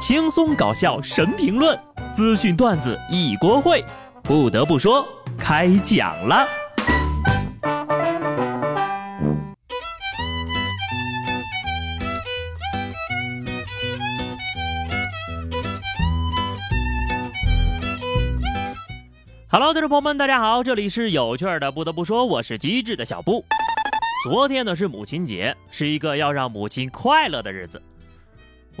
轻松搞笑神评论，资讯段子一锅烩。不得不说，开讲了。Hello，听众朋友们，大家好，这里是有趣的。不得不说，我是机智的小布。昨天呢是母亲节，是一个要让母亲快乐的日子。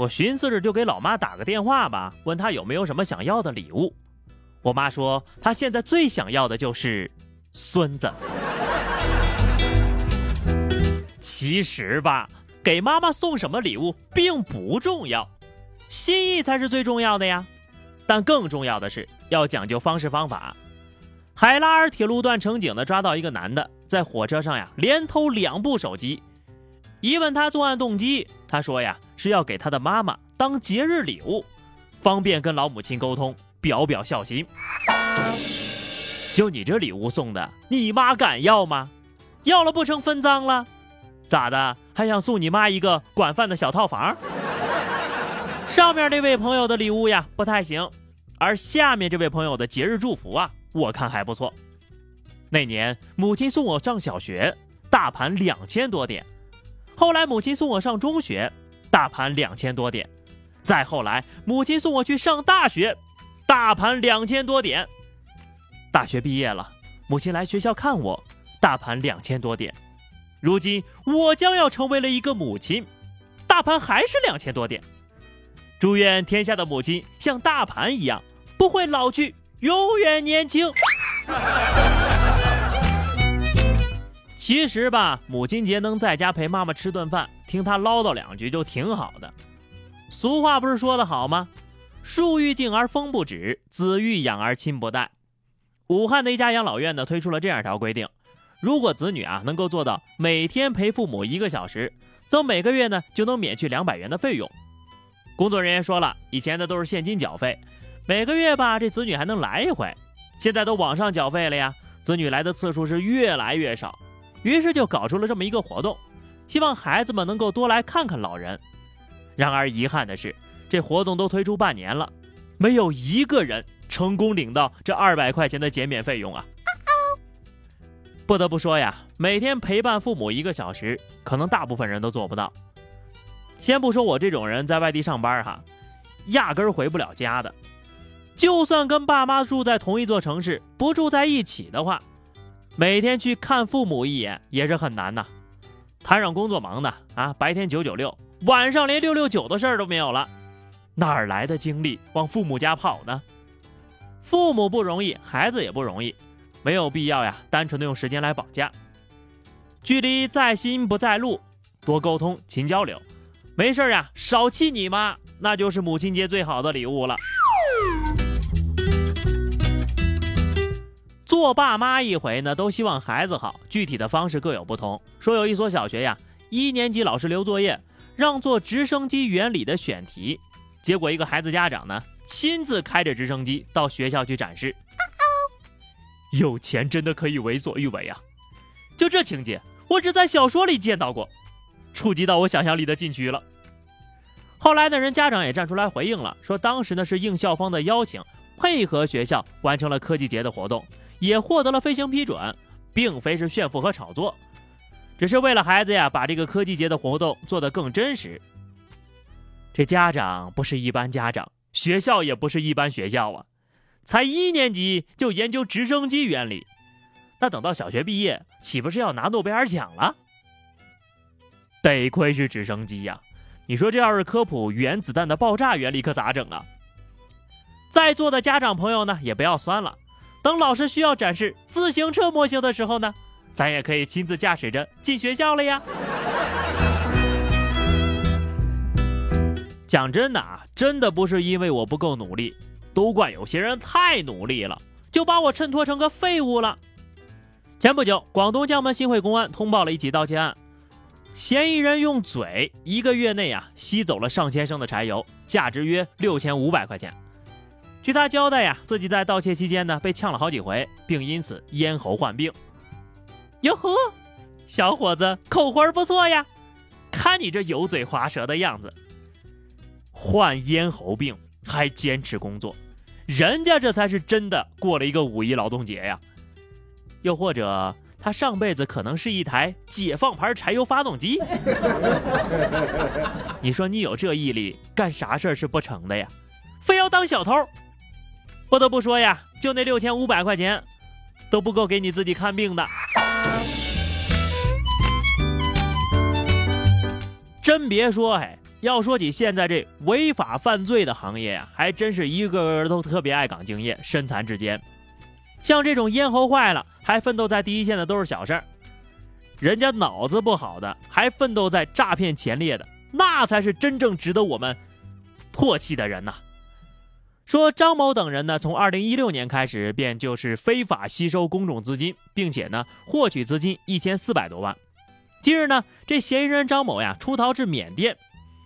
我寻思着就给老妈打个电话吧，问她有没有什么想要的礼物。我妈说她现在最想要的就是孙子。其实吧，给妈妈送什么礼物并不重要，心意才是最重要的呀。但更重要的是要讲究方式方法。海拉尔铁路段乘警呢抓到一个男的在火车上呀连偷两部手机，一问他作案动机，他说呀是要给他的妈妈当节日礼物，方便跟老母亲沟通，表表孝心。就你这礼物送的，你妈敢要吗？要了不成分赃了？咋的？还想送你妈一个管饭的小套房？上面那位朋友的礼物呀不太行，而下面这位朋友的节日祝福啊。我看还不错。那年母亲送我上小学，大盘两千多点；后来母亲送我上中学，大盘两千多点；再后来母亲送我去上大学，大盘两千多点。大学毕业了，母亲来学校看我，大盘两千多点。如今我将要成为了一个母亲，大盘还是两千多点。祝愿天下的母亲像大盘一样，不会老去。永远年轻。其实吧，母亲节能在家陪妈妈吃顿饭，听她唠叨两句就挺好的。俗话不是说的好吗？树欲静而风不止，子欲养而亲不待。武汉的一家养老院呢，推出了这样一条规定：如果子女啊能够做到每天陪父母一个小时，则每个月呢就能免去两百元的费用。工作人员说了，以前的都是现金缴费。每个月吧，这子女还能来一回，现在都网上缴费了呀，子女来的次数是越来越少，于是就搞出了这么一个活动，希望孩子们能够多来看看老人。然而遗憾的是，这活动都推出半年了，没有一个人成功领到这二百块钱的减免费用啊！不得不说呀，每天陪伴父母一个小时，可能大部分人都做不到。先不说我这种人在外地上班哈，压根儿回不了家的。就算跟爸妈住在同一座城市，不住在一起的话，每天去看父母一眼也是很难呐。摊上工作忙的啊，白天九九六，晚上连六六九的事儿都没有了，哪儿来的精力往父母家跑呢？父母不容易，孩子也不容易，没有必要呀，单纯的用时间来绑架。距离在心不在路，多沟通，勤交流，没事呀，少气你妈，那就是母亲节最好的礼物了。做爸妈一回呢，都希望孩子好，具体的方式各有不同。说有一所小学呀，一年级老师留作业，让做直升机原理的选题，结果一个孩子家长呢，亲自开着直升机到学校去展示。有钱真的可以为所欲为啊！就这情节，我只在小说里见到过，触及到我想象力的禁区了。后来呢，人家长也站出来回应了，说当时呢是应校方的邀请，配合学校完成了科技节的活动。也获得了飞行批准，并非是炫富和炒作，只是为了孩子呀，把这个科技节的活动做得更真实。这家长不是一般家长，学校也不是一般学校啊，才一年级就研究直升机原理，那等到小学毕业，岂不是要拿诺贝尔奖了？得亏是直升机呀，你说这要是科普原子弹的爆炸原理，可咋整啊？在座的家长朋友呢，也不要酸了。等老师需要展示自行车模型的时候呢，咱也可以亲自驾驶着进学校了呀。讲真的啊，真的不是因为我不够努力，都怪有些人太努力了，就把我衬托成个废物了。前不久，广东江门新会公安通报了一起盗窃案，嫌疑人用嘴一个月内啊吸走了上千升的柴油，价值约六千五百块钱。据他交代呀，自己在盗窃期间呢被呛了好几回，并因此咽喉患病。哟呵，小伙子口活不错呀，看你这油嘴滑舌的样子。患咽喉病还坚持工作，人家这才是真的过了一个五一劳动节呀。又或者他上辈子可能是一台解放牌柴油发动机。你说你有这毅力，干啥事儿是不成的呀？非要当小偷？不得不说呀，就那六千五百块钱，都不够给你自己看病的。真别说，哎，要说起现在这违法犯罪的行业呀，还真是一个个都特别爱岗敬业、身残志坚。像这种咽喉坏了还奋斗在第一线的都是小事儿，人家脑子不好的还奋斗在诈骗前列的，那才是真正值得我们唾弃的人呐。说张某等人呢，从二零一六年开始便就是非法吸收公众资金，并且呢获取资金一千四百多万。近日呢，这嫌疑人张某呀出逃至缅甸，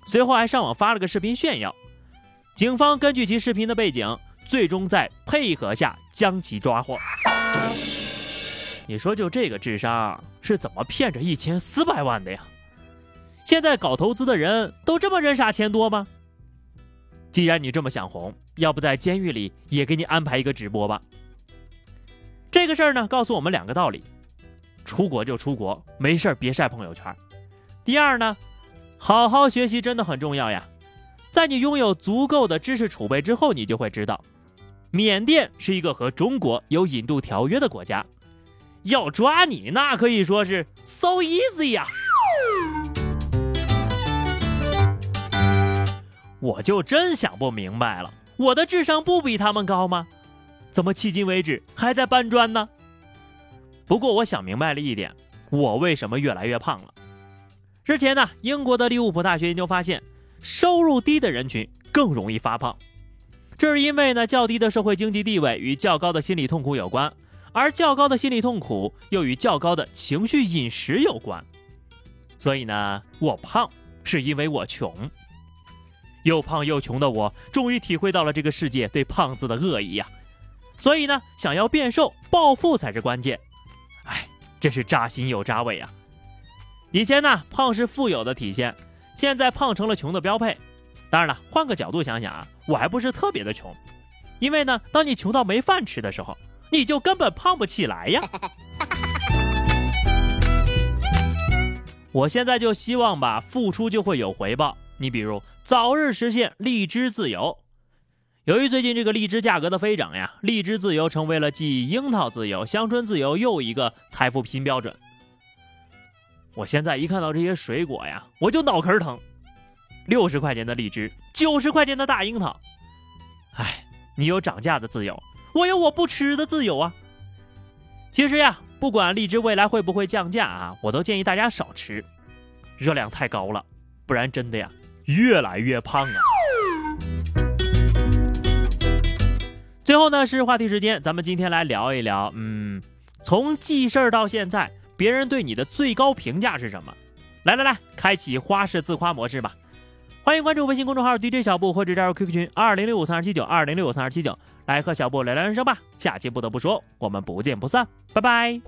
随后还上网发了个视频炫耀。警方根据其视频的背景，最终在配合下将其抓获。你说就这个智商是怎么骗着一千四百万的呀？现在搞投资的人都这么人傻钱多吗？既然你这么想红，要不在监狱里也给你安排一个直播吧？这个事儿呢，告诉我们两个道理。出国就出国，没事儿别晒朋友圈。第二呢，好好学习真的很重要呀。在你拥有足够的知识储备之后，你就会知道，缅甸是一个和中国有引渡条约的国家，要抓你那可以说是 so easy 呀。我就真想不明白了，我的智商不比他们高吗？怎么迄今为止还在搬砖呢？不过我想明白了一点，我为什么越来越胖了？之前呢，英国的利物浦大学研究发现，收入低的人群更容易发胖，这是因为呢，较低的社会经济地位与较高的心理痛苦有关，而较高的心理痛苦又与较高的情绪饮食有关。所以呢，我胖是因为我穷。又胖又穷的我，终于体会到了这个世界对胖子的恶意呀！所以呢，想要变瘦，暴富才是关键。哎，真是扎心又扎胃啊！以前呢，胖是富有的体现，现在胖成了穷的标配。当然了，换个角度想想啊，我还不是特别的穷，因为呢，当你穷到没饭吃的时候，你就根本胖不起来呀。我现在就希望吧，付出就会有回报。你比如早日实现荔枝自由。由于最近这个荔枝价格的飞涨呀，荔枝自由成为了继樱桃自由、香椿自由又一个财富新标准。我现在一看到这些水果呀，我就脑壳疼。六十块钱的荔枝，九十块钱的大樱桃。哎，你有涨价的自由，我有我不吃的自由啊。其实呀，不管荔枝未来会不会降价啊，我都建议大家少吃，热量太高了，不然真的呀，越来越胖啊。最后呢是话题时间，咱们今天来聊一聊，嗯，从记事儿到现在，别人对你的最高评价是什么？来来来，开启花式自夸模式吧！欢迎关注微信公众号 DJ 小布或者加入 QQ 群二零六五三二七九二零六五三二七九，来和小布聊聊人生吧！下期不得不说，我们不见不散，拜拜。